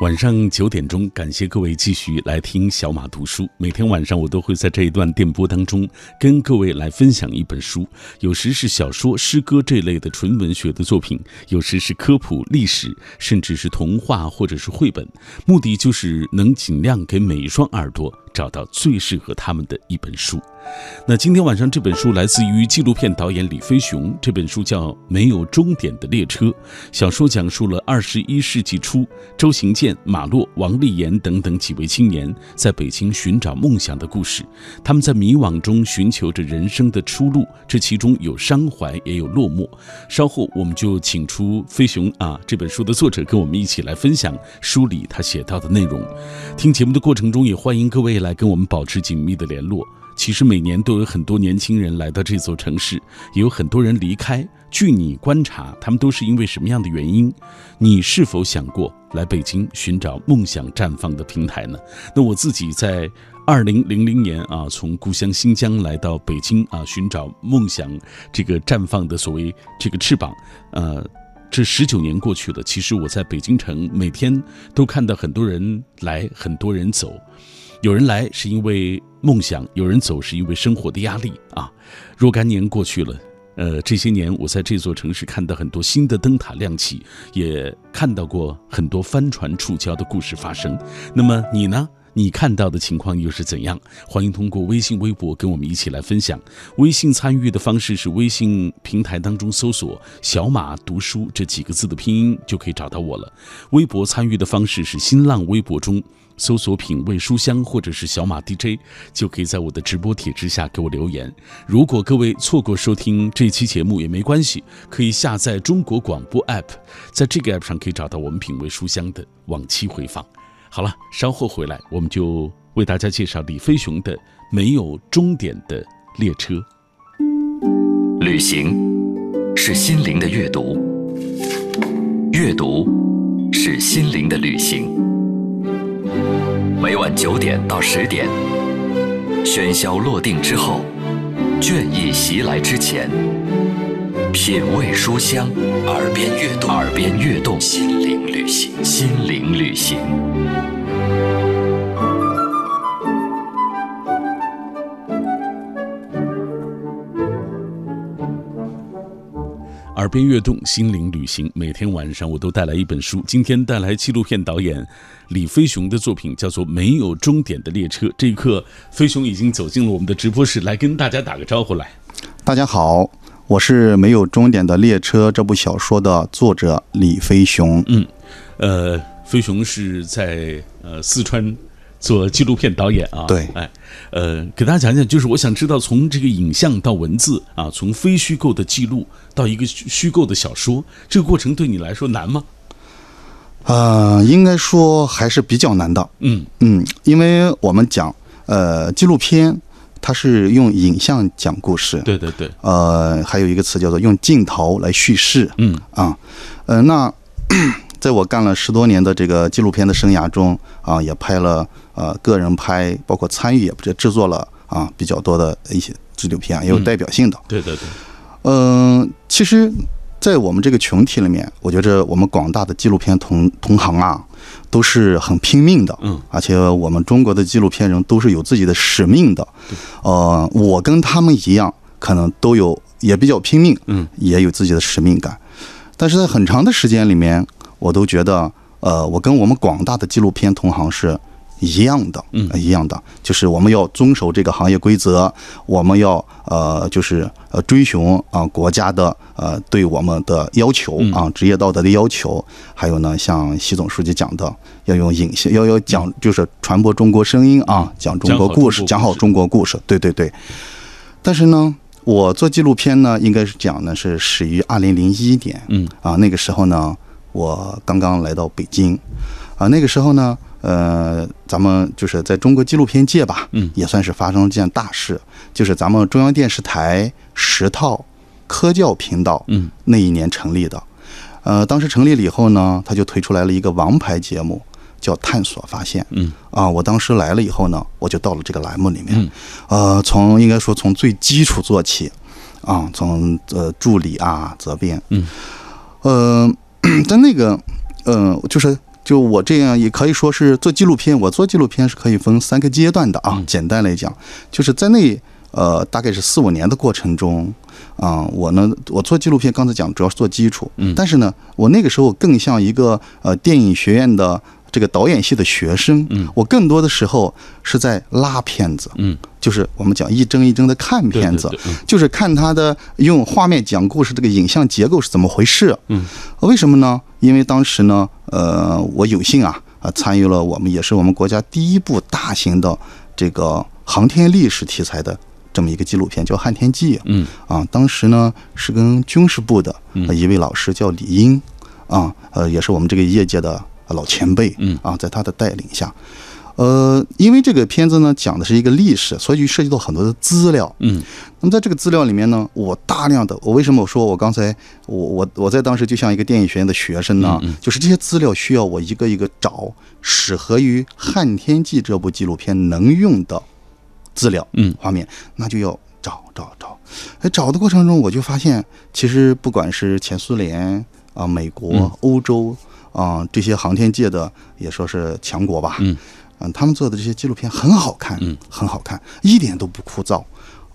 晚上九点钟，感谢各位继续来听小马读书。每天晚上我都会在这一段电波当中跟各位来分享一本书，有时是小说、诗歌这类的纯文学的作品，有时是科普、历史，甚至是童话或者是绘本。目的就是能尽量给每一双耳朵找到最适合他们的一本书。那今天晚上这本书来自于纪录片导演李飞雄，这本书叫《没有终点的列车》。小说讲述了二十一世纪初周行健、马洛、王立言等等几位青年在北京寻找梦想的故事。他们在迷惘中寻求着人生的出路，这其中有伤怀，也有落寞。稍后我们就请出飞雄啊，这本书的作者跟我们一起来分享书里他写到的内容。听节目的过程中，也欢迎各位来跟我们保持紧密的联络。其实每年都有很多年轻人来到这座城市，也有很多人离开。据你观察，他们都是因为什么样的原因？你是否想过来北京寻找梦想绽放的平台呢？那我自己在二零零零年啊，从故乡新疆来到北京啊，寻找梦想这个绽放的所谓这个翅膀。呃，这十九年过去了，其实我在北京城每天都看到很多人来，很多人走。有人来是因为梦想，有人走是因为生活的压力啊。若干年过去了，呃，这些年我在这座城市看到很多新的灯塔亮起，也看到过很多帆船触礁的故事发生。那么你呢？你看到的情况又是怎样？欢迎通过微信、微博跟我们一起来分享。微信参与的方式是微信平台当中搜索“小马读书”这几个字的拼音就可以找到我了。微博参与的方式是新浪微博中。搜索“品味书香”或者是“小马 DJ”，就可以在我的直播帖之下给我留言。如果各位错过收听这期节目也没关系，可以下载中国广播 app，在这个 app 上可以找到我们“品味书香”的往期回放。好了，稍后回来我们就为大家介绍李飞雄的《没有终点的列车》。旅行是心灵的阅读，阅读是心灵的旅行。每晚九点到十点，喧嚣落定之后，倦意袭来之前，品味书香，耳边悦动，耳边悦动，心灵旅行，心灵旅行。耳边悦动，心灵旅行。每天晚上我都带来一本书，今天带来纪录片导演李飞雄的作品，叫做《没有终点的列车》。这一刻，飞雄已经走进了我们的直播室，来跟大家打个招呼来。大家好，我是《没有终点的列车》这部小说的作者李飞雄。嗯，呃，飞雄是在呃四川。做纪录片导演啊，对，哎，呃，给大家讲讲，就是我想知道，从这个影像到文字啊，从非虚构的记录到一个虚构的小说，这个过程对你来说难吗？呃，应该说还是比较难的。嗯嗯，因为我们讲，呃，纪录片它是用影像讲故事，对对对，呃，还有一个词叫做用镜头来叙事。嗯啊，呃，那在我干了十多年的这个纪录片的生涯中啊，也拍了。呃，个人拍，包括参与也不制作了啊，比较多的一些纪录片，也有代表性的。对对对。嗯，其实，在我们这个群体里面，我觉着我们广大的纪录片同同行啊，都是很拼命的。嗯。而且我们中国的纪录片人都是有自己的使命的。呃，我跟他们一样，可能都有也比较拼命。嗯。也有自己的使命感，但是在很长的时间里面，我都觉得，呃，我跟我们广大的纪录片同行是。一样的，嗯，一样的，就是我们要遵守这个行业规则，我们要呃，就是呃，追寻啊国家的呃对我们的要求啊，职业道德的要求，还有呢，像习总书记讲的，要用影像，要要讲，就是传播中国声音啊，讲中国故事，讲好中国故事，对对对。但是呢，我做纪录片呢，应该是讲呢是始于二零零一年，嗯。啊，那个时候呢，我刚刚来到北京，啊，那个时候呢。呃，咱们就是在中国纪录片界吧，嗯，也算是发生了件大事，就是咱们中央电视台十套科教频道，嗯，那一年成立的。呃，当时成立了以后呢，他就推出来了一个王牌节目，叫《探索发现》。嗯，啊，我当时来了以后呢，我就到了这个栏目里面。嗯，呃，从应该说从最基础做起，啊，从呃助理啊责编。嗯，呃，在那个，呃，就是。就我这样也可以说是做纪录片，我做纪录片是可以分三个阶段的啊。简单来讲，就是在那呃大概是四五年的过程中，啊，我呢我做纪录片，刚才讲主要是做基础，嗯但是呢，我那个时候更像一个呃电影学院的这个导演系的学生，嗯我更多的时候是在拉片子，嗯，就是我们讲一帧一帧的看片子，就是看他的用画面讲故事，这个影像结构是怎么回事。嗯，为什么呢？因为当时呢，呃，我有幸啊啊参与了我们也是我们国家第一部大型的这个航天历史题材的这么一个纪录片，叫《汉天记》。嗯啊，当时呢是跟军事部的呃一位老师叫李英，啊，呃，也是我们这个业界的老前辈，嗯啊，在他的带领下，呃，因为这个片子呢讲的是一个历史，所以就涉及到很多的资料。嗯那么在这个资料里面呢，我大量的，我为什么我说我刚才我我我在当时就像一个电影学院的学生呢？就是这些资料需要我一个一个找，适合于《汉天记》这部纪录片能用的资料，嗯画面，那就要找找找。哎，找的过程中我就发现，其实不管是前苏联啊、美国、嗯欧洲啊、这些航天界的也说是强国吧，嗯嗯，他们做的这些纪录片很好看，嗯，很好看，一点都不枯燥，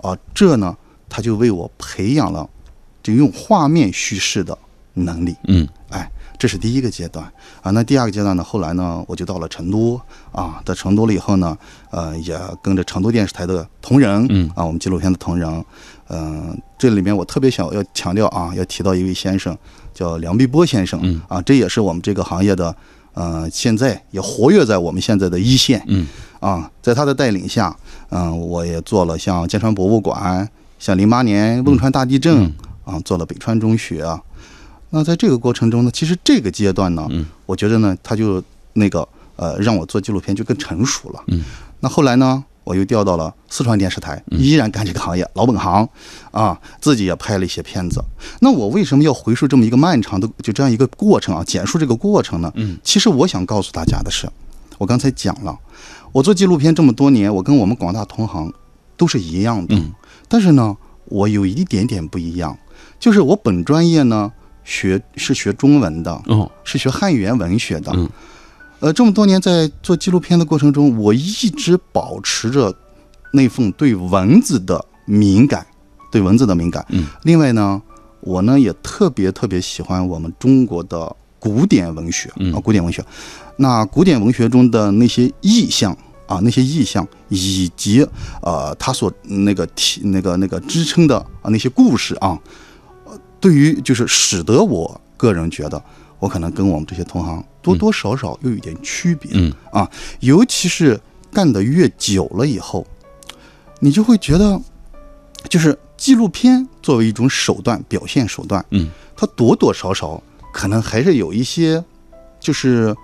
啊，这呢，他就为我培养了就用画面叙事的能力，嗯。哎，这是第一个阶段。啊。那第二个阶段呢，后来呢，我就到了成都。啊，在成都了以后呢，呃，也跟着成都电视台的同仁，嗯啊，我们纪录片的同仁，嗯、这里面我特别想要强调啊，要提到一位先生，叫梁碧波先生，嗯。啊，这也是我们这个行业的，呃，现在也活跃在我们现在的一线，嗯。啊，在他的带领下，嗯、我也做了像剑川博物馆，像零八年汶川大地震、嗯。啊，做了北川中学啊。那在这个过程中呢，其实这个阶段呢，嗯。我觉得呢，他就那个呃，让我做纪录片就更成熟了。嗯，那后来呢，我又调到了四川电视台，依然干这个行业，老本行啊，自己也拍了一些片子。那我为什么要回溯这么一个漫长的就这样一个过程啊？简述这个过程呢？嗯，其实我想告诉大家的是，我刚才讲了，我做纪录片这么多年，我跟我们广大同行都是一样的，嗯但是呢，我有一点点不一样，就是我本专业呢学是学中文的，哦是学汉语言文学的。嗯呃，这么多年在做纪录片的过程中，我一直保持着那份对文字的敏感，对文字的敏感。嗯，另外呢，我呢也特别特别喜欢我们中国的古典文学嗯啊，古典文学。那古典文学中的那些意象啊，那些意象以及呃，它所那个提那个那个支撑的啊那些故事啊，呃对于就是使得我个人觉得，我可能跟我们这些同行多多少少又有点区别。嗯。啊，尤其是干得越久了以后，你就会觉得，就是纪录片作为一种手段、表现手段，嗯。它多多少少可能还是有一些就是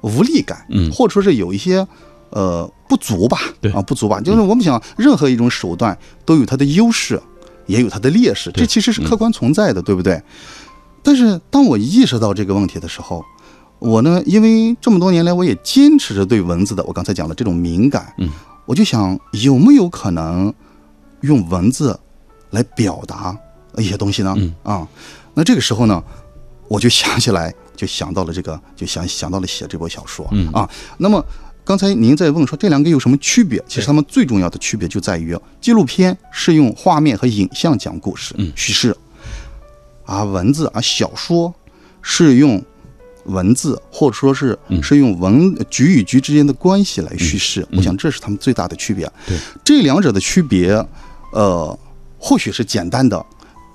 无力感，嗯。或者说是有一些呃不足吧，对。啊不足吧，就是我们想任何一种手段都有它的优势，也有它的劣势，这其实是客观存在的，对不对？但是当我意识到这个问题的时候，我呢，因为这么多年来，我也坚持着对文字的，我刚才讲的这种敏感，嗯，我就想有没有可能用文字来表达一些东西呢？嗯啊，那这个时候呢，我就想起来，就想到了这个，就想想到了写这部小说，嗯啊，那么。刚才您在问说这两个有什么区别？其实对它们最重要的区别就在于，纪录片是用画面和影像讲故事、嗯叙事，啊，文字啊，小说是用文字或者说是嗯是用文局与局之间的关系来叙事。我想这是他们最大的区别。对，这两者的区别，呃，或许是简单的，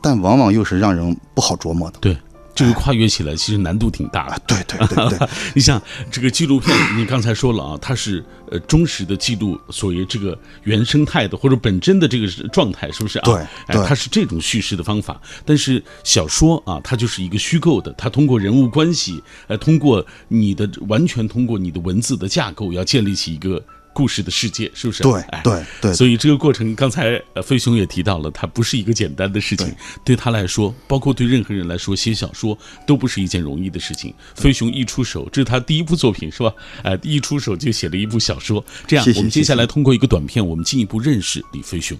但往往又是让人不好琢磨的。对，这个跨越起来其实难度挺大的。对对对对，你像这个纪录片，你刚才说了啊，它是呃忠实的记录所谓这个原生态的或者本真的这个状态，是不是啊？对哎，它是这种叙事的方法。但是小说啊，它就是一个虚构的，它通过人物关系，呃，通过你的完全通过你的文字的架构，要建立起一个。故事的世界是不是？对哎对对所以这个过程，刚才呃飞熊也提到了，它不是一个简单的事情。对他来说，包括对任何人来说，写小说都不是一件容易的事情。飞熊一出手，这是他第一部作品，是吧？哎、一出手就写了一部小说。这样，谢谢我们接下来通过一个短片，我们进一步认识李飞熊。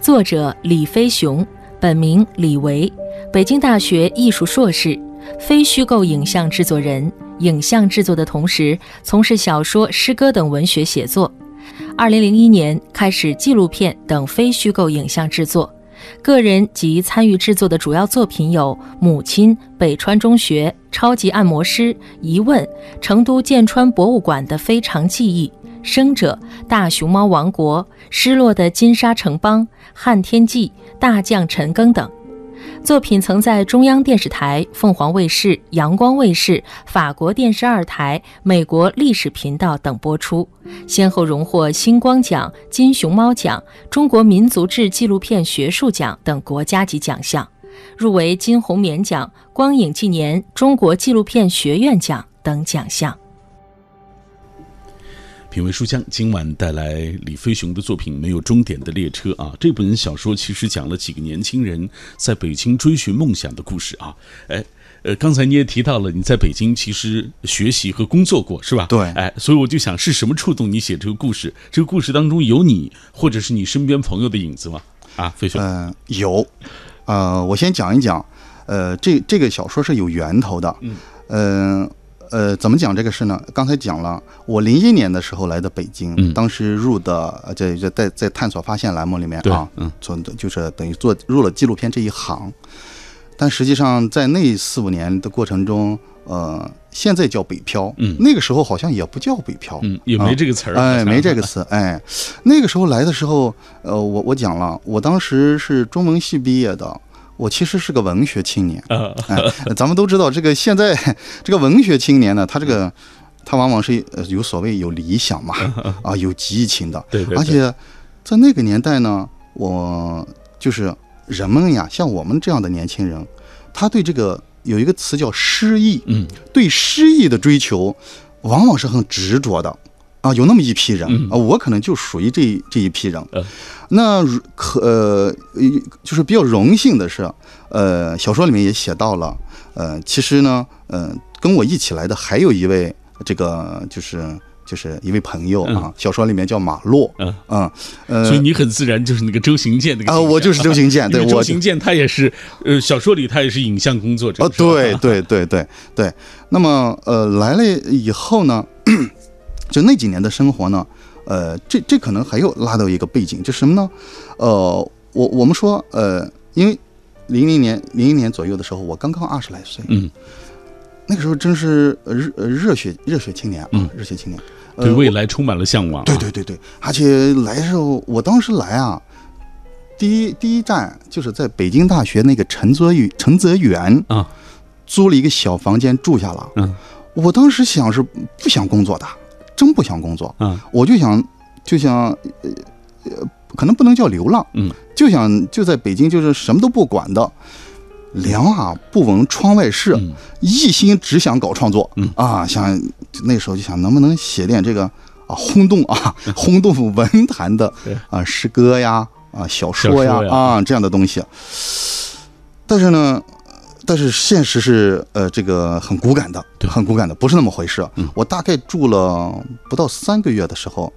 作者李飞熊，本名李维，北京大学艺术硕士，非虚构影像制作人，影像制作的同时从事小说、诗歌等文学写作。二零零一年开始纪录片等非虚构影像制作。个人及参与制作的主要作品有《母亲》《北川中学》《超级按摩师》《疑问》《成都剑川博物馆的非常记忆》《生者》《大熊猫王国》《失落的金沙城邦》《汉天记》《大将陈庚》等。作品曾在中央电视台、凤凰卫视、阳光卫视、法国电视二台、美国历史频道等播出，先后荣获星光奖、金熊猫奖、中国民族志纪录片学术奖等国家级奖项，入围金红棉奖、光影纪年中国纪录片学院奖等奖项。品味书香，今晚带来李飞雄的作品《没有终点的列车》啊。这本小说其实讲了几个年轻人在北京追寻梦想的故事啊。哎，呃，刚才你也提到了你在北京其实学习和工作过，是吧？对。哎，所以我就想，是什么触动你写这个故事？这个故事当中有你，或者是你身边朋友的影子吗？啊，飞雄。嗯，有。呃，我先讲一讲，呃，这这个小说是有源头的。嗯。嗯。呃，怎么讲这个事呢？刚才讲了，我零一年的时候来的北京，当时入的这这在在探索发现栏目里面啊，嗯，做就是等于做入了纪录片这一行。但实际上在那四五年的过程中，呃，现在叫北漂，嗯，那个时候好像也不叫北漂，嗯，也没这个词儿，哎，没这个词，哎，那个时候来的时候，呃，我我讲了，我当时是中文系毕业的。我其实是个文学青年，哎，咱们都知道这个现在 这个文学青年呢，他这个他往往是有所谓有理想嘛，啊，有激情的，对对，而且在那个年代呢，我就是人们呀，像我们这样的年轻人，他对这个有一个词叫诗意，嗯，对诗意的追求往往是很执着的。啊，有那么一批人啊，我可能就属于这这一批人。那可呃，就是比较荣幸的是，呃，小说里面也写到了，呃，其实呢，呃，跟我一起来的还有一位，这个就是就是一位朋友啊。小说里面叫马洛，嗯嗯，呃，所以你很自然就是那个周行健那个啊，我就是周行健，对，周行健他也是，呃，小说里他也是影像工作者。哦，对对对对对。那么呃，来了以后呢？就那几年的生活呢，呃，这这可能还有拉到一个背景，就什么呢？呃，我我们说，呃，因为零零年零一年左右的时候，我刚刚二十来岁，嗯，那个时候真是热热血热血青年啊，热血青年，对未来充满了向往。对对对对，而且来的时候，我当时来啊，第一第一站就是在北京大学那个陈泽宇陈泽园啊，租了一个小房间住下了。嗯，我当时想是不想工作的。真不想工作，嗯，我就想，就想，呃，可能不能叫流浪，嗯，就想就在北京，就是什么都不管的，两耳不闻窗外事，一心只想搞创作，嗯。啊，想那时候就想能不能写点这个啊轰动啊 轰动文坛的啊诗歌呀啊小说呀啊这样的东西，但是呢。但是现实是，呃，这个很骨感的，很骨感的，不是那么回事。嗯，我大概住了不到三个月的时候，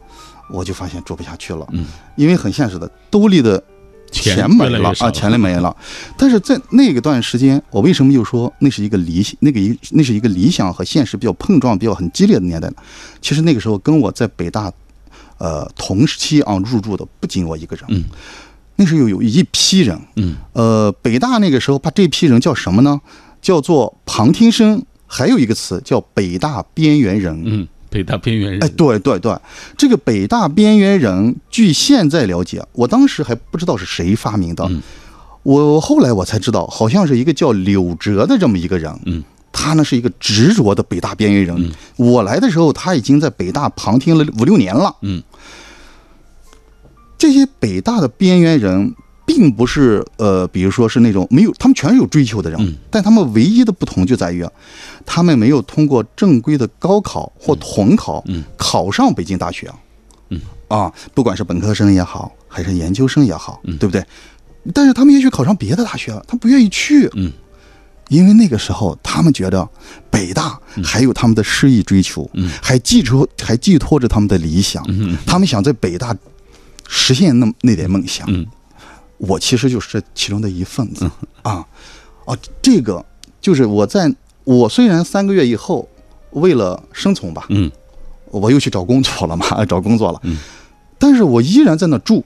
我就发现住不下去了。嗯，因为很现实的，兜里的钱没了啊，钱没了。但是在那个段时间，我为什么又说那是一个理那个一那是一个理想和现实比较碰撞、比较很激烈的年代呢？其实那个时候跟我在北大，呃，同时期啊入住的不仅我一个人。嗯。那时候有有一批人，嗯，呃，北大那个时候把这批人叫什么呢？叫做旁听生，还有一个词叫北大边缘人，嗯，北大边缘人，哎，对对对，这个北大边缘人，据现在了解，我当时还不知道是谁发明的，我后来我才知道，好像是一个叫柳哲的这么一个人，嗯，他呢是一个执着的北大边缘人，我来的时候他已经在北大旁听了五六年了，嗯。这些北大的边缘人，并不是呃，比如说是那种没有，他们全是有追求的人，但他们唯一的不同就在于，他们没有通过正规的高考或统考，考上北京大学，嗯。啊，不管是本科生也好，还是研究生也好，对不对？但是他们也许考上别的大学了，他不愿意去，嗯，因为那个时候他们觉得北大还有他们的诗意追求，嗯，还寄托还寄托着他们的理想，嗯，他们想在北大。实现那那点梦想，嗯，我其实就是这其中的一份子啊，啊，这个就是我在我虽然三个月以后为了生存吧，嗯。我又去找工作了嘛，找工作了，嗯，但是我依然在那住。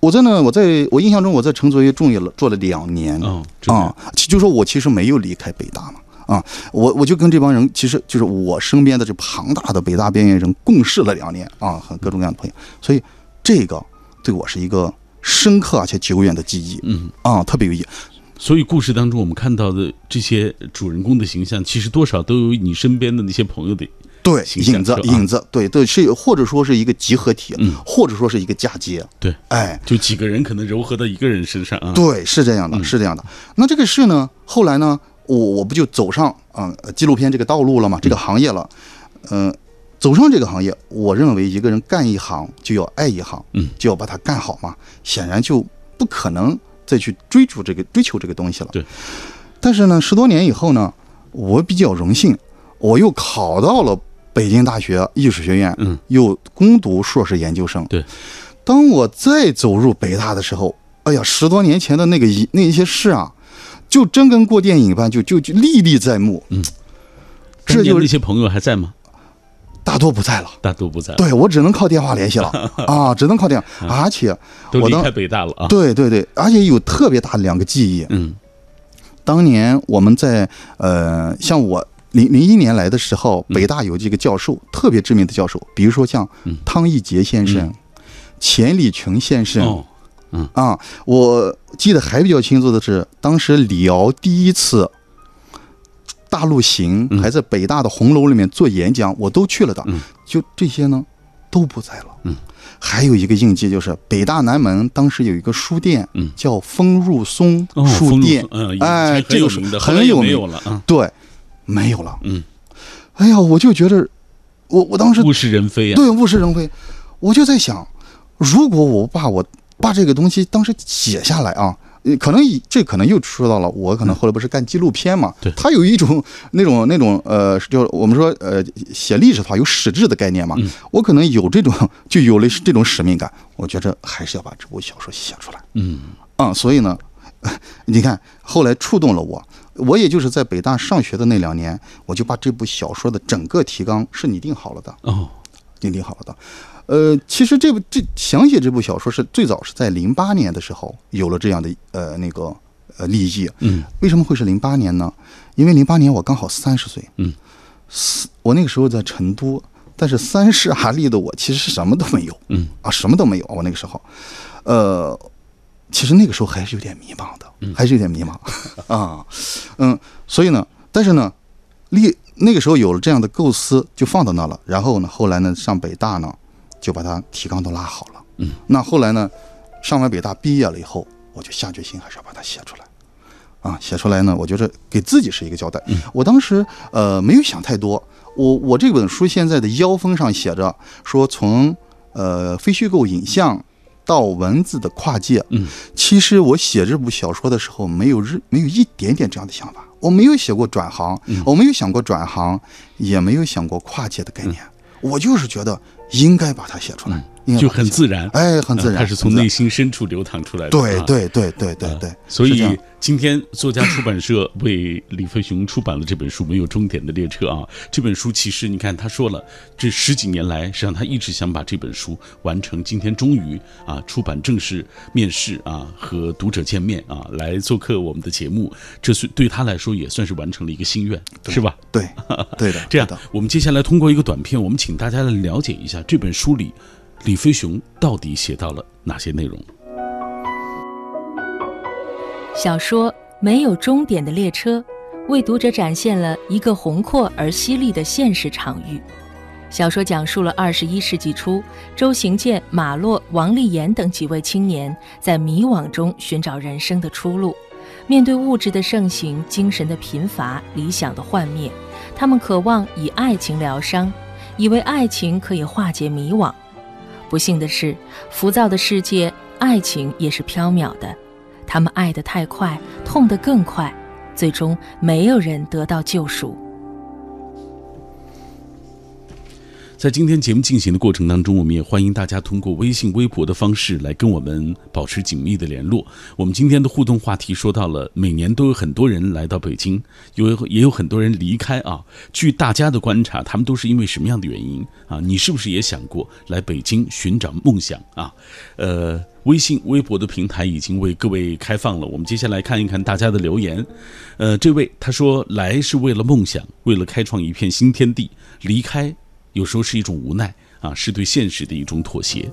我在那，我在我印象中，我在陈卓约住了住了两年啊，其就说我其实没有离开北大嘛，啊，我我就跟这帮人，其实就是我身边的这庞大的北大边缘人共事了两年啊，和各种各样的朋友，所以这个对我是一个深刻而且久远的记忆嗯。啊，特别有意义。所以故事当中我们看到的这些主人公的形象，其实多少都有你身边的那些朋友的，对，影子影子，对对是，或者说是一个集合体，嗯或者说是一个嫁接，对，哎，就几个人可能糅合到一个人身上啊。对，是这样的，嗯是这样的。那这个事呢，后来呢，我我不就走上啊、呃纪录片这个道路了嘛，这个行业了，嗯、走上这个行业，我认为一个人干一行就要爱一行，嗯，就要把它干好嘛，显然就不可能再去追逐这个追求这个东西了。对。但是呢，十多年以后呢，我比较荣幸，我又考到了北京大学艺术学院，嗯，又攻读硕士研究生。对。当我再走入北大的时候，哎呀，十多年前的那个一那一些事啊，就真跟过电影般，就就就历历在目。嗯，这就是那些朋友还在吗？大多不在了。大多不在了，对我只能靠电话联系了。啊，只能靠电话，而且我都离开北大了啊。对对对，而且有特别大的两个记忆。嗯。当年我们在呃，像我零零一年来的时候，嗯。北大有几个教授，特别知名的教授，比如说像嗯。汤义杰先生、嗯。钱理群先生。哦，啊，我记得还比较清楚的是，当时李敖第一次大陆行，嗯还在北大的红楼里面做演讲，我都去了的。嗯就这些呢，都不在了。嗯，还有一个印记就是北大南门当时有一个书店，嗯叫风入松哦，书店。嗯，哎这个名的，很有名没有了啊。对，没有了。嗯，哎呀，我就觉得，我我当时物是人非啊。对物是人非，我就在想，如果我把我把这个东西当时写下来啊，呃可能以这可能又说到了我可能后来不是干纪录片嘛，对。它有一种那种那种呃，就我们说呃写历史的话有史志的概念嘛，嗯。我可能有这种就有了这种使命感，我觉着还是要把这部小说写出来。嗯。啊、所以呢，你看后来触动了我，我也就是在北大上学的那两年，我就把这部小说的整个提纲是拟定好了的，哦，拟定好了的。呃，其实这部这想写这部小说是最早是在零八年的时候有了这样的呃那个呃立意。嗯为什么会是零八年呢？因为零八年我刚好三十岁，嗯，四我那个时候在成都，但是三十而立的我其实是什么都没有，嗯啊，什么都没有。我那个时候，呃，其实那个时候还是有点迷茫的，还是有点迷茫啊，嗯，所以呢，但是呢，立那个时候有了这样的构思，就放到那了。然后呢，后来呢，上北大呢，就把它提纲都拉好了。嗯，那后来呢，上完北大毕业了以后，我就下决心还是要把它写出来。啊，写出来呢，我觉得给自己是一个交代。我当时呃没有想太多，我我这本书现在的腰封上写着说从呃非虚构影像到文字的跨界。嗯，其实我写这部小说的时候，没有日没有一点点这样的想法，我没有写过转行，我没有想过转行，也没有想过跨界的概念，我就是觉得应该把它写出来，就很自然，哎，很自然，它是从内心深处流淌出来的。啊对对对对对对，所以今天作家出版社为李飞雄出版了这本书《没有终点的列车》啊。这本书其实你看，他说了，这十几年来，实际上他一直想把这本书完成。今天终于啊，出版正式面世啊，和读者见面啊，来做客我们的节目，这是对他来说也算是完成了一个心愿，是吧？对 对的，这样，我们接下来通过一个短片，我们请大家来了解一下这本书里李飞雄到底写到了哪些内容。小说《没有终点的列车》为读者展现了一个宏阔而犀利的现实场域。小说讲述了二十一世纪初，周行健、马洛、王立言等几位青年在迷惘中寻找人生的出路。面对物质的盛行、精神的贫乏、理想的幻灭，他们渴望以爱情疗伤，以为爱情可以化解迷惘。不幸的是，浮躁的世界，爱情也是飘渺的。他们爱得太快，痛得更快，最终没有人得到救赎。在今天节目进行的过程当中，我们也欢迎大家通过微信、微博的方式来跟我们保持紧密的联络。我们今天的互动话题说到了，每年都有很多人来到北京，有也有很多人离开啊。据大家的观察，他们都是因为什么样的原因啊？你是不是也想过来北京寻找梦想啊？呃，微信、微博的平台已经为各位开放了，我们接下来看一看大家的留言。呃，这位他说来是为了梦想，为了开创一片新天地，离开。有时候是一种无奈啊，是对现实的一种妥协。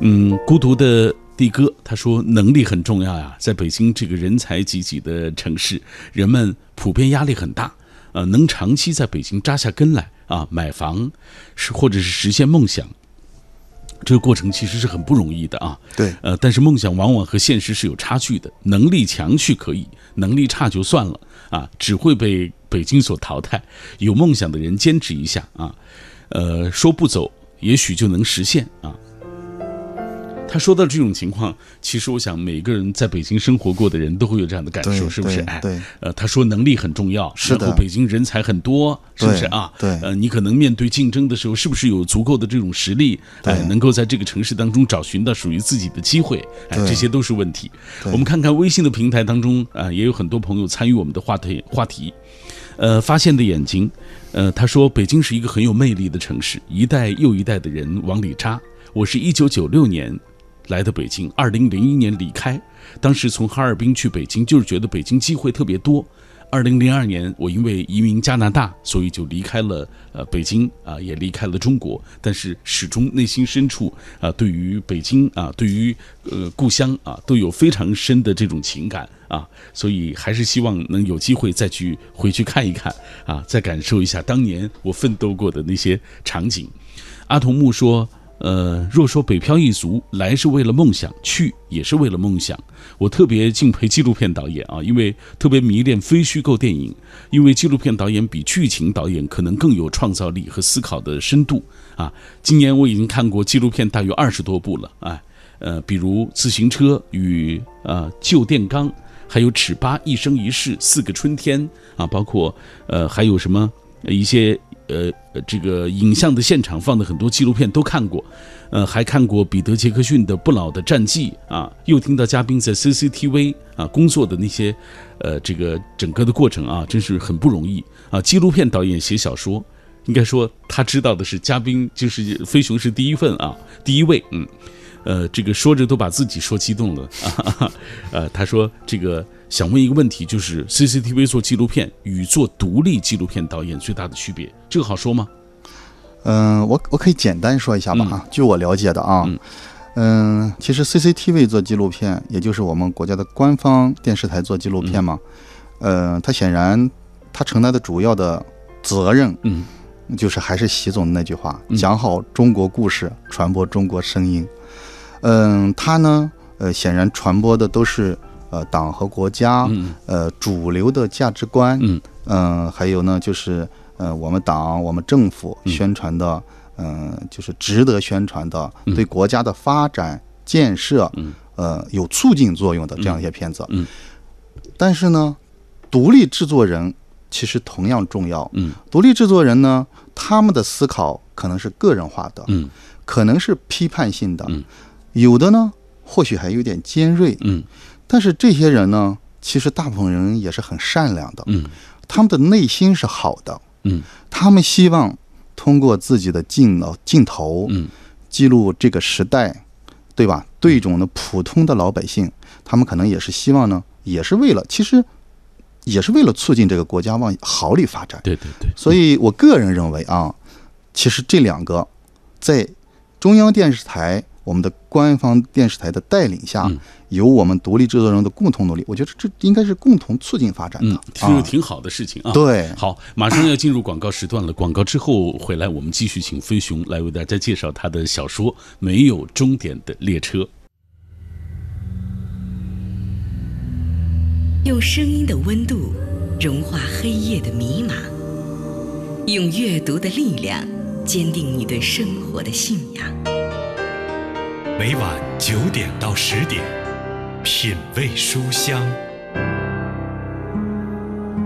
嗯，孤独的的哥他说，能力很重要呀，在北京这个人才济济的城市，人们普遍压力很大。呃，能长期在北京扎下根来啊，买房是或者是实现梦想，这个过程其实是很不容易的啊。对，呃，但是梦想往往和现实是有差距的，能力强去可以，能力差就算了啊，只会被北京所淘汰。有梦想的人坚持一下啊。呃，说不走，也许就能实现啊。他说到这种情况，其实我想每个人在北京生活过的人都会有这样的感受，是不是？哎，对。呃，他说能力很重要，是的。然后北京人才很多，是不是啊？对。呃，你可能面对竞争的时候，是不是有足够的这种实力，哎，能够在这个城市当中找寻到属于自己的机会？哎，这些都是问题。我们看看微信的平台当中啊，也有很多朋友参与我们的话题话题。呃，发现的眼睛。呃，他说北京是一个很有魅力的城市，一代又一代的人往里扎。我是一九九六年来的北京，二零零一年离开。当时从哈尔滨去北京，就是觉得北京机会特别多。二零零二年，我因为移民加拿大，所以就离开了呃北京啊，也离开了中国。但是始终内心深处啊，对于北京啊，对于呃故乡啊，都有非常深的这种情感啊，所以还是希望能有机会再去回去看一看啊，再感受一下当年我奋斗过的那些场景。阿童木说。呃，若说北漂一族来是为了梦想，去也是为了梦想。我特别敬佩纪录片导演啊，因为特别迷恋非虚构电影，因为纪录片导演比剧情导演可能更有创造力和思考的深度啊。今年我已经看过纪录片大约二十多部了啊，呃，比如《自行车与呃旧电钢》，还有《尺八一生一世》《四个春天》啊，包括呃还有什么一些。呃，这个影像的现场放的很多纪录片都看过，呃，还看过彼得·杰克逊的《不老的战记》啊，又听到嘉宾在 CCTV 啊工作的那些，呃，这个整个的过程啊，真是很不容易啊。纪录片导演写小说，应该说他知道的是嘉宾就是飞熊是第一份啊，第一位，嗯，呃，这个说着都把自己说激动了啊，呃，他说这个。想问一个问题，就是 CCTV 做纪录片与做独立纪录片导演最大的区别，这个好说吗？嗯，我我可以简单说一下吧啊，据我了解的啊，嗯，其实 CCTV 做纪录片，也就是我们国家的官方电视台做纪录片嘛，呃，它显然它承担的主要的责任，嗯，就是还是习总的那句话，讲好中国故事，传播中国声音。嗯，它呢，呃，显然传播的都是。呃，党和国家，呃，主流的价值观，嗯，还有呢，就是呃，我们党、我们政府宣传的，嗯，就是值得宣传的，对国家的发展建设，呃，有促进作用的这样一些片子。嗯，但是呢，独立制作人其实同样重要。嗯，独立制作人呢，他们的思考可能是个人化的，嗯，可能是批判性的，嗯，有的呢，或许还有点尖锐，嗯。但是这些人呢，其实大部分人也是很善良的，嗯，他们的内心是好的，嗯，他们希望通过自己的镜镜头，嗯，记录这个时代，对吧？对一种呢普通的老百姓，他们可能也是希望呢，也是为了，其实也是为了促进这个国家往好里发展，对对对。所以我个人认为啊，其实这两个在中央电视台。我们的官方电视台的带领下，有我们独立制作人的共同努力，我觉得这应该是共同促进发展的，是挺好的事情啊。对，好，马上要进入广告时段了。广告之后回来，我们继续请飞熊来为大家介绍他的小说《没有终点的列车》。用声音的温度融化黑夜的迷茫，用阅读的力量坚定你对生活的信仰。每晚九点到十点，品味书香，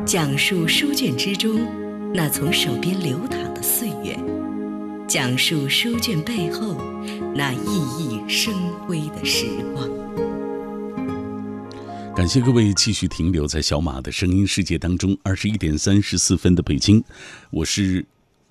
讲述书卷之中那从手边流淌的岁月。讲述书卷背后那熠熠生辉的时光。感谢各位继续停留在小马的声音世界当中。二十一点三十四分的北京，我是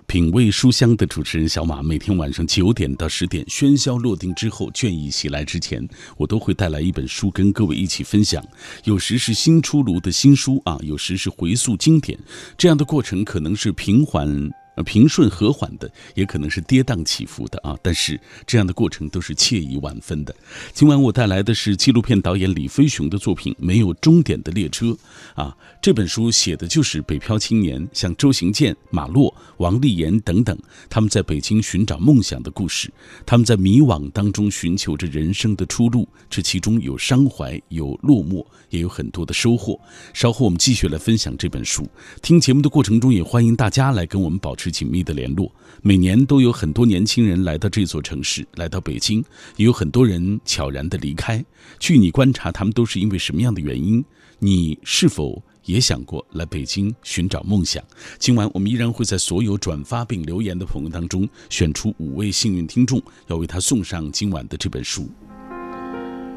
品味书香的主持人小马。每天晚上九点到十点，喧嚣落定之后，倦意袭来之前，我都会带来一本书跟各位一起分享。有时是新出炉的新书啊，有时是回溯经典。这样的过程可能是平缓。呃，平顺和缓的，也可能是跌宕起伏的啊。但是这样的过程都是惬意万分的。今晚我带来的是纪录片导演李飞雄的作品《没有终点的列车》啊。这本书写的就是北漂青年，像周行健、马洛、王丽妍等等，他们在北京寻找梦想的故事。他们在迷惘当中寻求着人生的出路，这其中有伤怀，有落寞，也有很多的收获。稍后我们继续来分享这本书。听节目的过程中，也欢迎大家来跟我们保持紧密的联络。每年都有很多年轻人来到这座城市，来到北京，也有很多人悄然的离开。据你观察，他们都是因为什么样的原因？你是否？也想过来北京寻找梦想。今晚我们依然会在所有转发并留言的朋友当中选出五位幸运听众，要为他送上今晚的这本书。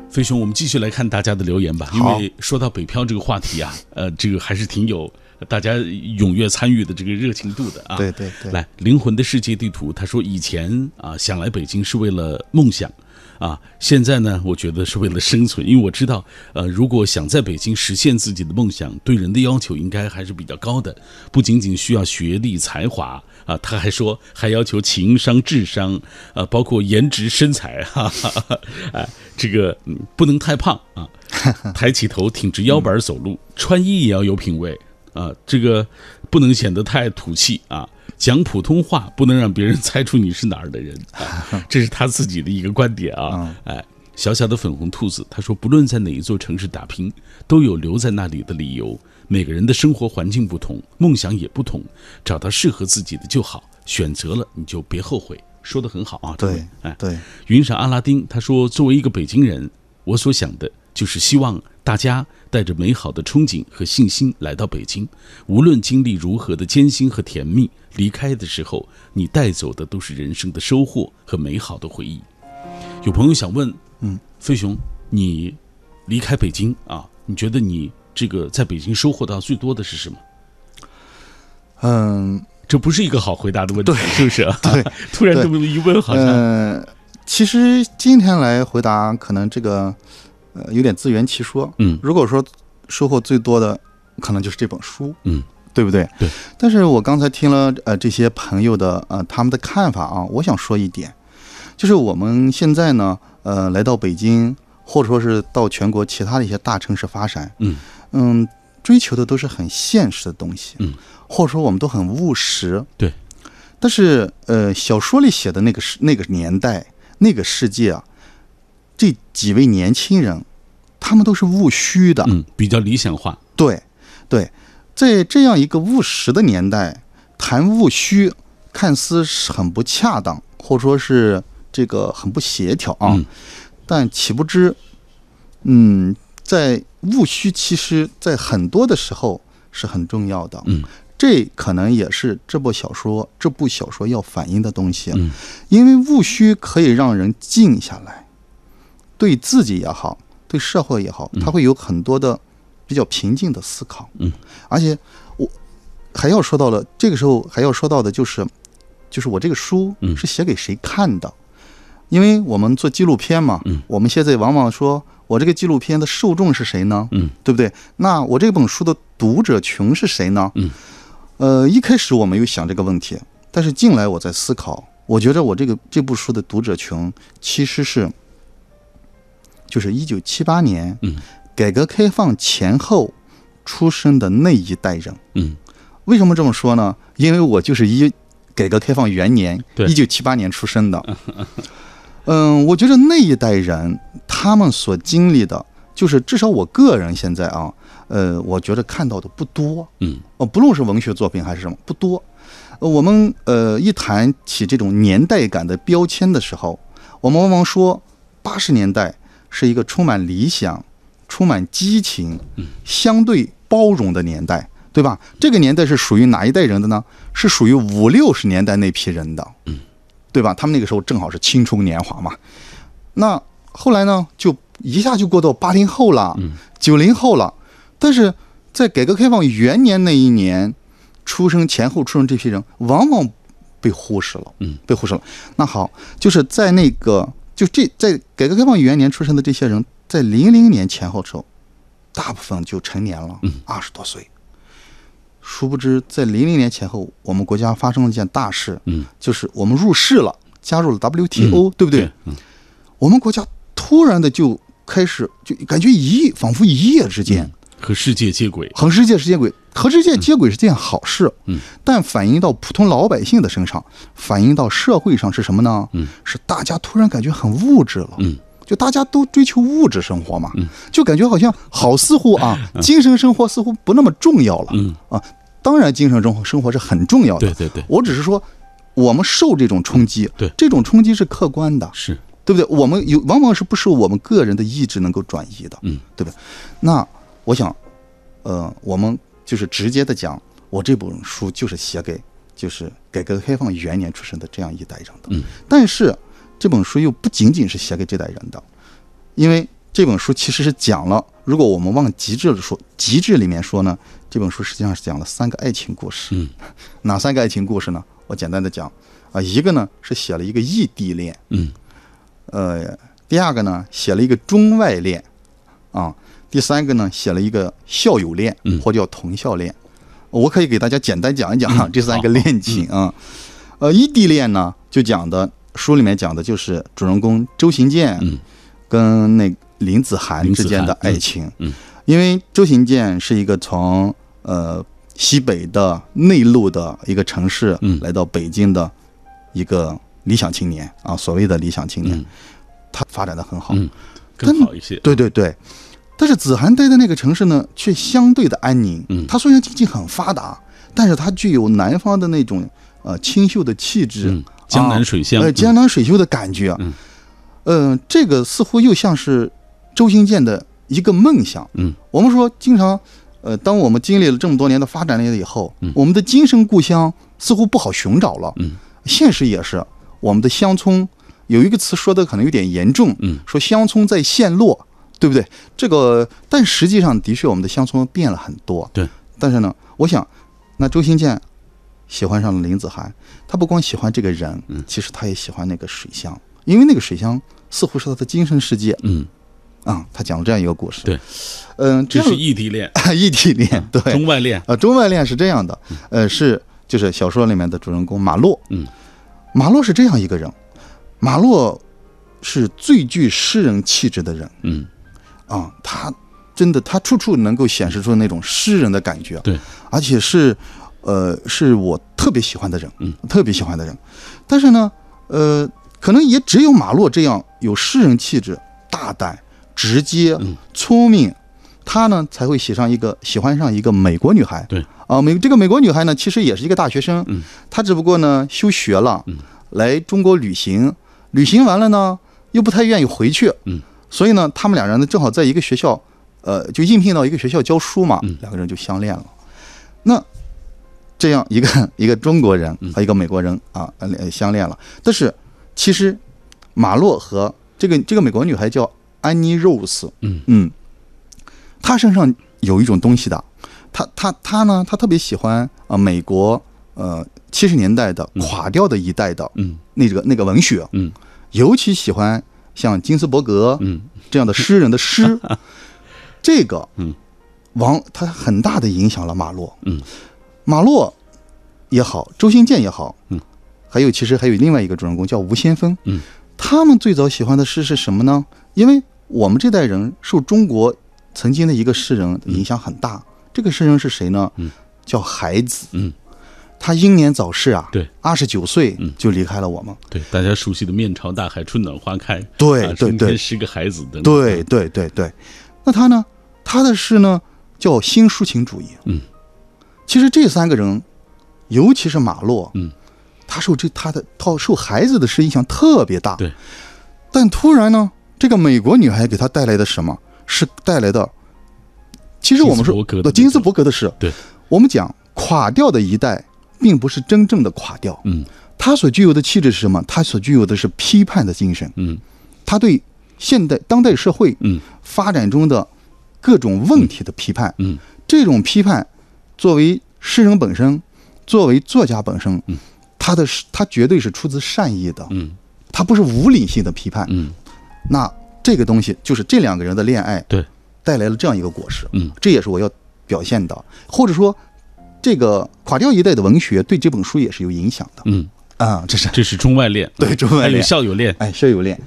飞熊，我们继续来看大家的留言吧。因为说到北漂这个话题啊，呃，这个还是挺有大家踊跃参与的这个热情度的啊。对对对。来，灵魂的世界地图，他说以前啊想来北京是为了梦想。啊，现在呢，我觉得是为了生存，因为我知道，呃，如果想在北京实现自己的梦想，对人的要求应该还是比较高的，不仅仅需要学历才华啊，他还说还要求情商、智商，啊，包括颜值、身材，哈哈，哎，这个嗯，不能太胖啊，抬起头，挺直腰板走路，穿衣也要有品位啊，这个不能显得太土气啊。讲普通话不能让别人 猜出你是哪儿的人，这是他自己的一个观点啊。哎，小小的粉红兔子他说，不论在哪一座城市打拼，都有留在那里的理由。每个人的生活环境不同，梦想也不同，找到适合自己的就好。选择了你就别后悔。说的很好啊。对，哎，对。云闪阿拉丁他说，作为一个北京人，我所想的就是希望。大家带着美好的憧憬和信心来到北京，无论经历如何的艰辛和甜蜜，离开的时候，你带走的都是人生的收获和美好的回忆。有朋友想问，嗯，飞熊，你离开北京啊？你觉得你这个在北京收获到最多的是什么？嗯，这不是一个好回答的问题，是不是？对，突然这么一问，好像……嗯，其实今天来回答，可能这个。呃，有点自圆其说。嗯，如果说收获最多的，可能就是这本书。嗯，对不对？对。但是我刚才听了呃这些朋友的呃他们的看法啊，我想说一点，就是我们现在呢，呃，来到北京，或者说是到全国其他的一些大城市发展，嗯嗯，追求的都是很现实的东西，嗯，或者说我们都很务实。对。但是呃，小说里写的那个时那个年代那个世界啊。这几位年轻人，他们都是务虚的，嗯，比较理想化。对，对，在这样一个务实的年代，谈务虚，看似是很不恰当，或者说是这个很不协调啊。但岂不知，嗯，在务虚，其实在很多的时候是很重要的。嗯，这可能也是这部小说这部小说要反映的东西。嗯，因为务虚可以让人静下来。对自己也好，对社会也好，他会有很多的比较平静的思考。嗯，而且我还要说到了，这个时候还要说到的就是，就是我这个书是写给谁看的？因为我们做纪录片嘛，嗯，我们现在往往说我这个纪录片的受众是谁呢？嗯，对不对？那我这本书的读者群是谁呢？嗯，呃，一开始我没有想这个问题，但是近来我在思考，我觉得我这个这部书的读者群其实是。就是一九七八年，嗯，改革开放前后出生的那一代人，嗯，为什么这么说呢？因为我就是一改革开放元年，一九七八年出生的，嗯，我觉得那一代人他们所经历的，就是至少我个人现在啊，呃，我觉得看到的不多，嗯，哦，不论是文学作品还是什么，不多。我们呃一谈起这种年代感的标签的时候，我们往往说八十年代。是一个充满理想、充满激情、相对包容的年代，对吧？这个年代是属于哪一代人的呢？是属于五六十年代那批人的。嗯，对吧？他们那个时候正好是青春年华嘛。那后来呢，就一下就过到八零后了，九零后了。但是在改革开放元年那一年出生前后出生这批人，往往被忽视了，嗯，被忽视了。那好，就是在那个就这在改革开放元年出生的这些人，在零零年前后的时候，大部分就成年了，二十多岁。殊不知，在零零年前后，我们国家发生了一件大事，嗯，就是我们入世了，加入了 WTO，、对不对？嗯我们国家突然的就开始，就感觉一夜仿佛一夜之间，和世界接轨，和世界接轨，和世界接轨是件好事，嗯，但反映到普通老百姓的身上，反映到社会上是什么呢？嗯，是大家突然感觉很物质了，嗯，就大家都追求物质生活嘛，嗯，就感觉好像好似乎啊，精神生活似乎不那么重要了，嗯。啊，当然精神生活生活是很重要的，对对对，我只是说。我们受这种冲击，对。这种冲击是客观的，是，对不对？我们有往往是不受我们个人的意志能够转移的，嗯，对不对？那我想，呃，我们就是直接的讲，我这本书就是写给就是改革开放元年出生的这样一代人的，嗯，但是这本书又不仅仅是写给这代人的，因为这本书其实是讲了，如果我们往极致的说，极致里面说呢，这本书实际上是讲了三个爱情故事，嗯，哪三个爱情故事呢？我简单的讲啊，一个呢是写了一个异地恋，嗯。呃，第二个呢写了一个中外恋，啊，第三个呢写了一个校友恋，嗯。或叫同校恋。我可以给大家简单讲一讲这三个恋情啊。呃，异地恋呢就讲的书里面讲的就是主人公周行健嗯。跟那林子涵之间的爱情。嗯。因为周行健是一个从呃西北的内陆的一个城市嗯。来到北京的一个理想青年啊，所谓的理想青年，嗯。他发展的很好。嗯，更好一些，对对对，但是子涵待的那个城市呢，却相对的安宁。嗯它虽然经济很发达，但是它具有南方的那种呃清秀的气质，嗯，江南水乡，呃，江南水秀的感觉。嗯，呃，这个似乎又像是周兴建的一个梦想。嗯，我们说经常，呃，当我们经历了这么多年的发展了以后，嗯我们的精神故乡似乎不好寻找了。嗯，现实也是，我们的乡村有一个词说的可能有点严重，嗯说乡村在陷落，对不对？这个，但实际上的确我们的乡村变了很多。对，但是呢，我想，那周新建喜欢上了林子涵，他不光喜欢这个人，嗯。其实他也喜欢那个水乡，因为那个水乡似乎是他的精神世界。嗯，啊、他讲了这样一个故事。对，嗯、这是异地恋，异地恋，对，中外恋，呃，中外恋是这样的，呃，是就是小说里面的主人公马洛，嗯，马洛是这样一个人，马洛是最具诗人气质的人。嗯啊，他真的他处处能够显示出那种诗人的感觉，对，而且是呃是我特别喜欢的人，嗯，特别喜欢的人，但是呢，呃，可能也只有马洛这样有诗人气质、大胆、直接、嗯。聪明，他呢才会喜上一个喜欢上一个美国女孩。对。啊，美这个美国女孩呢，其实也是一个大学生，嗯，她只不过呢休学了，嗯，来中国旅行，旅行完了呢又不太愿意回去，嗯，所以呢他们俩人呢正好在一个学校，呃，就应聘到一个学校教书嘛，嗯。两个人就相恋了。那这样一个 一个中国人嗯和一个美国人啊呃相恋了，但是其实马洛和这个这个美国女孩叫安妮 Rose，嗯。嗯，她身上有一种东西的，她她她呢，她特别喜欢啊、美国呃七十年代的垮掉的一代的嗯。那个那个文学，嗯。尤其喜欢像金斯伯格嗯。这样的诗人的诗，这个嗯。王他很大的影响了马洛，嗯。马洛也好，周新建也好，嗯，还有其实还有另外一个主人公叫吴先锋，嗯，他们最早喜欢的诗是什么呢？因为我们这代人受中国曾经的一个诗人影响很大，这个诗人是谁呢？嗯，叫海子，嗯，他英年早逝啊，对，二十九岁嗯。就离开了我们，对，大家熟悉的“面朝大海，春暖花开”，啊对对。对是个孩子等等，对对对对，那他呢？他的诗呢叫新抒情主义。嗯，其实这三个人，尤其是马洛，嗯，他受这他的他受孩子的诗影响特别大。对，但突然呢，这个美国女孩给他带来的什么？是带来的，其实我们说金斯伯格的金斯伯格的诗，对，我们讲垮掉的一代，并不是真正的垮掉，嗯。他所具有的气质是什么？他所具有的是批判的精神。嗯。他对现代当代社会嗯。发展中的各种问题的批判，嗯。这种批判，作为诗人本身，作为作家本身，他的是他绝对是出自善意的，嗯。他不是无理性的批判。嗯。那这个东西就是这两个人的恋爱对，带来了这样一个果实，嗯。这也是我要表现的，或者说，这个垮掉一代的文学对这本书也是有影响的。嗯，啊、这是。这是中外恋，对中外恋。校友恋，哎，校友恋，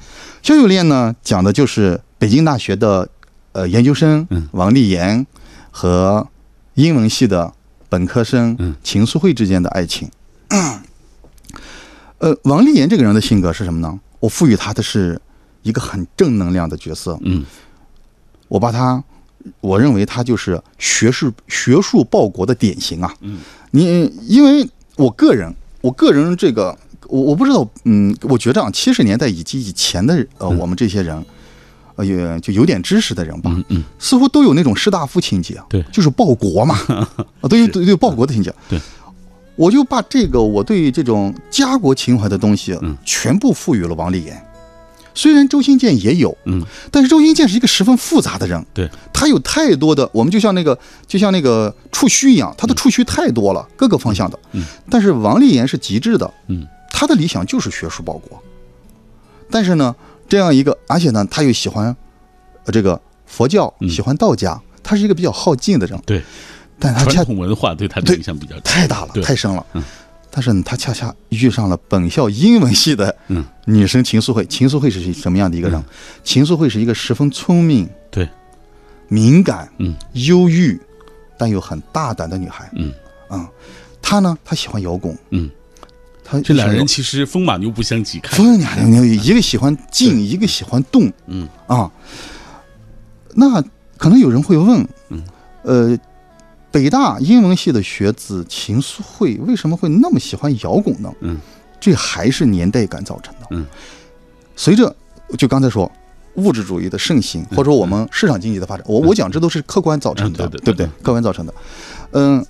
校友恋呢，讲的就是北京大学的呃研究生嗯。王丽妍和英文系的本科生嗯。秦素慧之间的爱情。呃，王丽妍这个人的性格是什么呢？我赋予他的是一个很正能量的角色，嗯。我把她，我认为他就是学术学术报国的典型啊。嗯，你因为我个人，我个人这个，我我不知道，嗯，我觉得啊，七十年代以及以前的呃，我们这些人，呃，也就有点知识的人吧，嗯嗯。似乎都有那种士大夫情节啊，对。就是报国嘛，啊，都有都有报国的情节。对，我就把这个我对这种家国情怀的东西嗯，全部赋予了王丽妍。虽然周新建也有，嗯，但是周新建是一个十分复杂的人，对，他有太多的，我们就像那个就像那个触须一样，他的触须太多了，各个方向的。嗯，但是王立言是极致的，嗯，他的理想就是学术报国。但是呢，这样一个，而且呢，他又喜欢呃这个佛教，嗯。喜欢道家，他是一个比较好静的人，对，但他恰传统文化对他的影响比较大，太大了，太深了。嗯但是呢，他恰恰遇上了本校英文系的嗯。女生秦素慧。秦素慧是什么样的一个人？秦素慧是一个十分聪明、对，敏感、嗯。忧郁，但又很大胆的女孩。嗯。啊、她呢，她喜欢摇滚。嗯，她这两人其实风马牛不相及，风两人一个喜欢静，一个喜欢动。嗯。啊，那可能有人会问，嗯，呃，北大英文系的学子秦素慧为什么会那么喜欢摇滚呢？嗯，这还是年代感造成的。嗯，随着就刚才说物质主义的盛行，或者说我们市场经济的发展，我我讲这都是客观造成的，嗯对对对不对？客观造成的。嗯，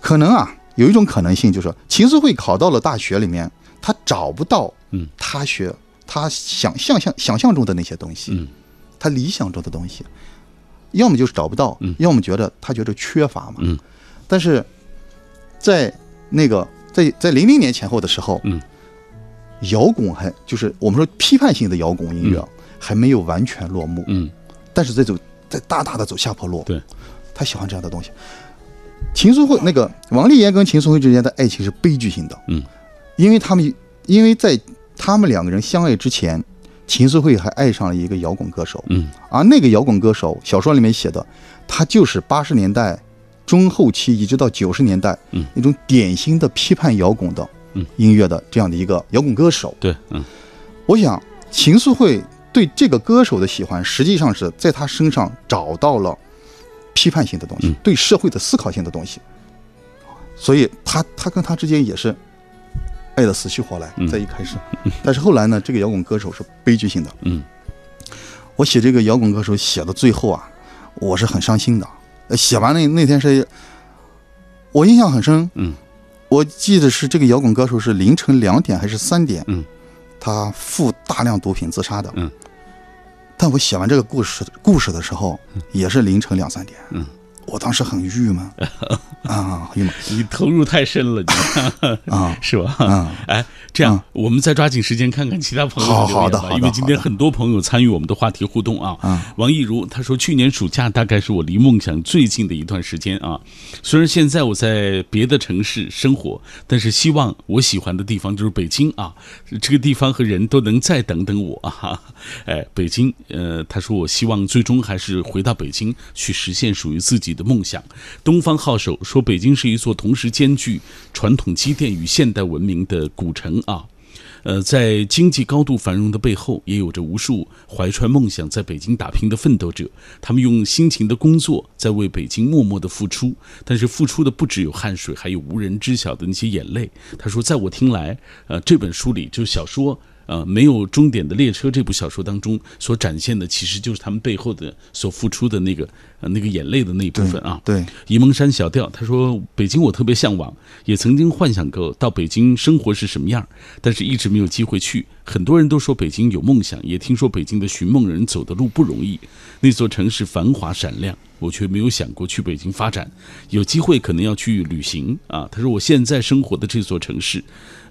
可能啊，有一种可能性就是秦素慧考到了大学里面，他找不到嗯他学他想象象想象中的那些东西，嗯他理想中的东西，要么就是找不到，嗯。要么觉得他觉得缺乏嘛。嗯。但是在那个在在零零年前后的时候，嗯，摇滚还就是我们说批判性的摇滚音乐还没有完全落幕，嗯。但是在走在大大的走下坡路。对，他喜欢这样的东西。秦素慧那个王丽妍跟秦素慧之间的爱情是悲剧性的，嗯，因为他们因为在他们两个人相爱之前，秦素慧还爱上了一个摇滚歌手，嗯。而那个摇滚歌手小说里面写的，他就是八十年代中后期一直到九十年代，嗯。那种典型的批判摇滚的嗯音乐的这样的一个摇滚歌手。对，嗯。我想秦素慧对这个歌手的喜欢，实际上是在他身上找到了批判性的东西，嗯。对社会的思考性的东西。所以他他跟他之间也是爱的死去活来，嗯在一开始，但是后来呢，这个摇滚歌手是悲剧性的。嗯我写这个摇滚歌手写到最后啊，我是很伤心的。呃写完那那天是，我印象很深。嗯，我记得是这个摇滚歌手是凌晨两点还是三点，嗯，他服大量毒品自杀的。嗯，但我写完这个故事故事的时候，也是凌晨两三点。嗯，我当时很郁闷 啊，郁闷你投入太深了，你 啊是吧？啊！哎，这样我们再抓紧时间看看其他朋友好好的好的因为今天很多朋友参与我们的话题互动啊。嗯王艺如他说，去年暑假大概是我离梦想最近的一段时间啊。虽然现在我在别的城市生活，但是希望我喜欢的地方就是北京啊，这个地方和人都能再等等我啊。哎，北京，呃，他说我希望最终还是回到北京去实现属于自己的梦想。东方号手说，北京是一座同时兼具传统积淀与现代文明的古城啊。呃，在经济高度繁荣的背后，也有着无数怀揣梦想在北京打拼的奋斗者。他们用辛勤的工作在为北京默默的付出，但是付出的不只有汗水，还有无人知晓的那些眼泪。他说，在我听来，呃，这本书里就小说。呃，没有终点的列车这部小说当中所展现的，其实就是他们背后的所付出的那个呃那个眼泪的那一部分啊。对，沂蒙山小调，他说北京我特别向往，也曾经幻想过到北京生活是什么样，但是一直没有机会去。很多人都说北京有梦想，也听说北京的寻梦人走的路不容易，那座城市繁华闪亮，我却没有想过去北京发展。有机会可能要去旅行啊。他说我现在生活的这座城市，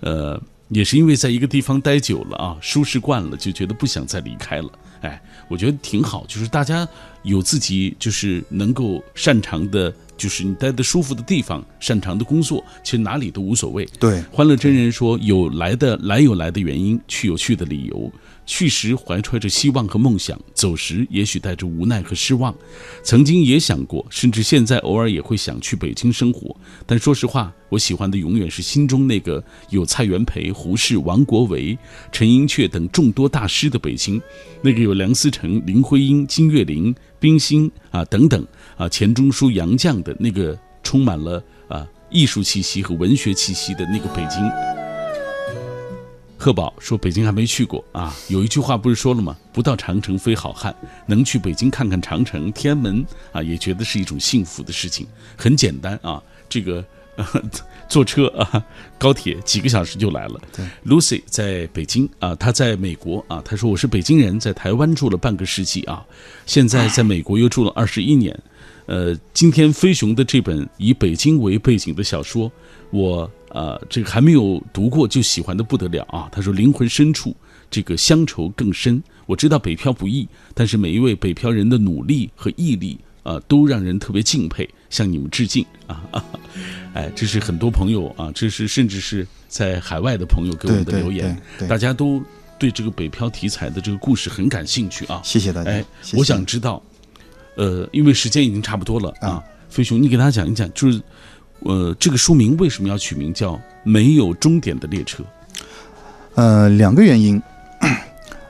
呃。也是因为在一个地方待久了啊，舒适惯了，就觉得不想再离开了。哎，我觉得挺好，就是大家有自己就是能够擅长的，就是你待的舒服的地方，擅长的工作，其实哪里都无所谓。对，欢乐真人说有来的来有来的原因，去有去的理由。去时怀揣着希望和梦想，走时也许带着无奈和失望。曾经也想过，甚至现在偶尔也会想去北京生活。但说实话，我喜欢的永远是心中那个有蔡元培、胡适、王国维、陈寅恪等众多大师的北京，那个有梁思成、林徽因、金岳霖、冰心啊等等啊钱钟书、杨绛的那个充满了啊艺术气息和文学气息的那个北京。贺宝说：“北京还没去过啊，有一句话不是说了吗？不到长城非好汉。能去北京看看长城、天安门啊，也觉得是一种幸福的事情。很简单啊，这个 坐车啊，高铁几个小时就来了。”Lucy 在北京啊，她在美国啊，她说：“我是北京人，在台湾住了半个世纪啊，现在在美国又住了二十一年。呃，今天飞熊的这本以北京为背景的小说，我。”呃，这个还没有读过就喜欢的不得了啊！他说：“灵魂深处这个乡愁更深。我知道北漂不易，但是每一位北漂人的努力和毅力啊，都让人特别敬佩，向你们致敬啊！哎，这是很多朋友啊，这是甚至是在海外的朋友给我们的留言，大家都对这个北漂题材的这个故事很感兴趣啊！谢谢大家。哎，我想知道，呃，因为时间已经差不多了啊，飞熊，你给大家讲一讲，就是。呃，这个书名为什么要取名叫《没有终点的列车》？呃，两个原因，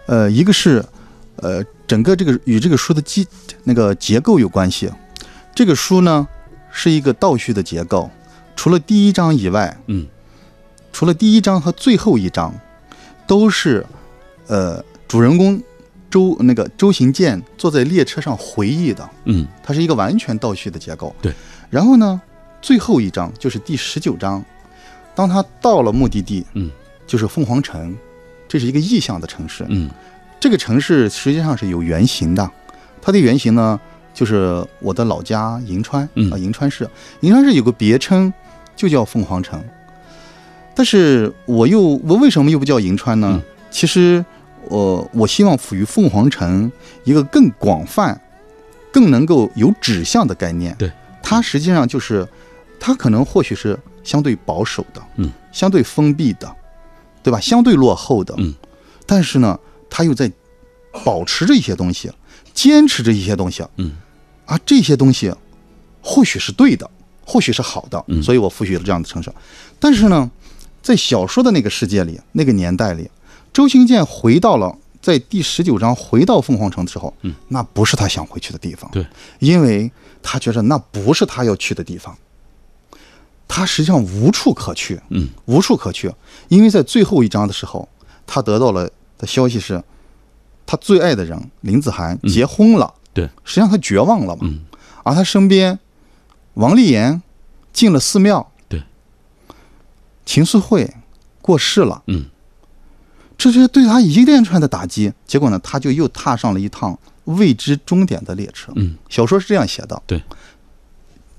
呃，一个是，呃，整个这个与这个书的基那个结构有关系。这个书呢是一个倒叙的结构，除了第一章以外，嗯，除了第一章和最后一章，都是呃主人公周那个周行健坐在列车上回忆的，嗯，它是一个完全倒叙的结构。对，然后呢？最后一章就是第十九章，当他到了目的地，嗯，就是凤凰城，这是一个意象的城市，嗯，这个城市实际上是有原型的，它的原型呢就是我的老家银川，啊，银川市，银川市有个别称就叫凤凰城，但是我又我为什么又不叫银川呢？其实我我希望赋予凤凰城一个更广泛、更能够有指向的概念，对，它实际上就是。它可能或许是相对保守的，嗯，相对封闭的，对吧？相对落后的，嗯，但是呢，它又在保持着一些东西，坚持着一些东西，嗯，啊，这些东西或许是对的，或许是好的，嗯，所以我赋予了这样的城市。但是呢，在小说的那个世界里，那个年代里，周行健回到了在第十九章回到凤凰城的时候，嗯，那不是他想回去的地方，对，因为他觉得那不是他要去的地方。他实际上无处可去，嗯，无处可去，因为在最后一章的时候，他得到了的消息是，他最爱的人林子涵结婚了，对，实际上他绝望了嘛，嗯，而他身边王丽妍进了寺庙，对，秦素慧过世了，嗯，这是对他一连串的打击，结果呢，他就又踏上了一趟未知终点的列车，嗯，小说是这样写的，对，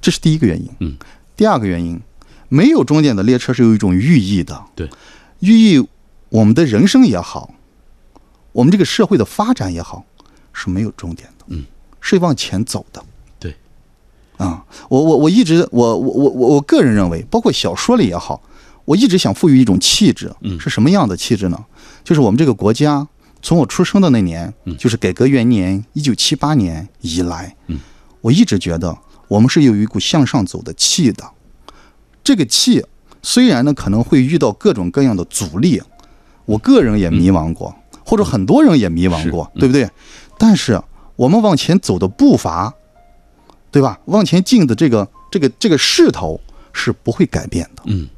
这是第一个原因，嗯。第二个原因，没有终点的列车是有一种寓意的。对，寓意我们的人生也好，我们这个社会的发展也好，是没有终点的。嗯，是往前走的。对，啊，我我我一直我我我我我个人认为，包括小说里也好，我一直想赋予一种气质。嗯，是什么样的气质呢？就是我们这个国家从我出生的那年，就是改革元年一九七八年以来，嗯，我一直觉得。我们是有一股向上走的气的，这个气虽然呢可能会遇到各种各样的阻力，我个人也迷茫过，或者很多人也迷茫过，对不对？但是我们往前走的步伐，对吧？往前进的这个这个这个势头是不会改变的，嗯，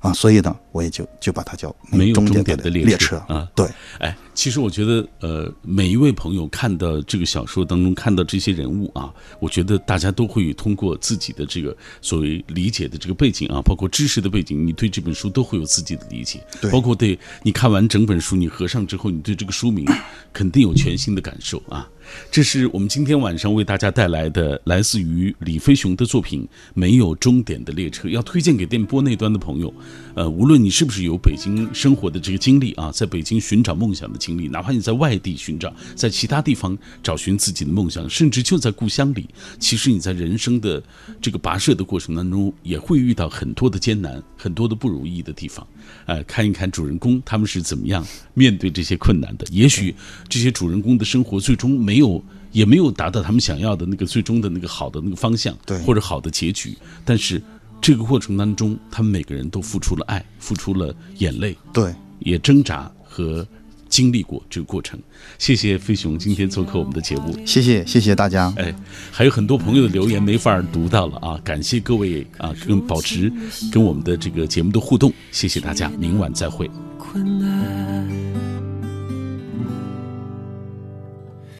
啊，所以呢，我也就就把它叫没有终点点的列车啊。对，哎，其实我觉得，呃，每一位朋友看到这个小说当中看到这些人物啊，我觉得大家都会通过自己的这个所谓理解的这个背景啊，包括知识的背景，你对这本书都会有自己的理解。对，包括对你看完整本书，你合上之后，你对这个书名肯定有全新的感受啊。这是我们今天晚上为大家带来的来自于李飞雄的作品《没有终点的列车》，要推荐给电波那端的朋友。呃，无论你是不是有北京生活的这个经历啊，在北京寻找梦想的经历，哪怕你在外地寻找，在其他地方找寻自己的梦想，甚至就在故乡里，其实你在人生的这个跋涉的过程当中，也会遇到很多的艰难，很多的不如意的地方。呃，看一看主人公他们是怎么样面对这些困难的。也许这些主人公的生活最终没有，也没有达到他们想要的那个最终的那个好的那个方向，对，或者好的结局。但是这个过程当中，他们每个人都付出了爱，付出了眼泪，对，也挣扎和。经历过这个过程，谢谢飞熊今天做客我们的节目，谢谢谢谢大家。哎，还有很多朋友的留言没法读到了啊，感谢各位啊，跟保持跟我们的这个节目的互动，谢谢大家，明晚再会。困难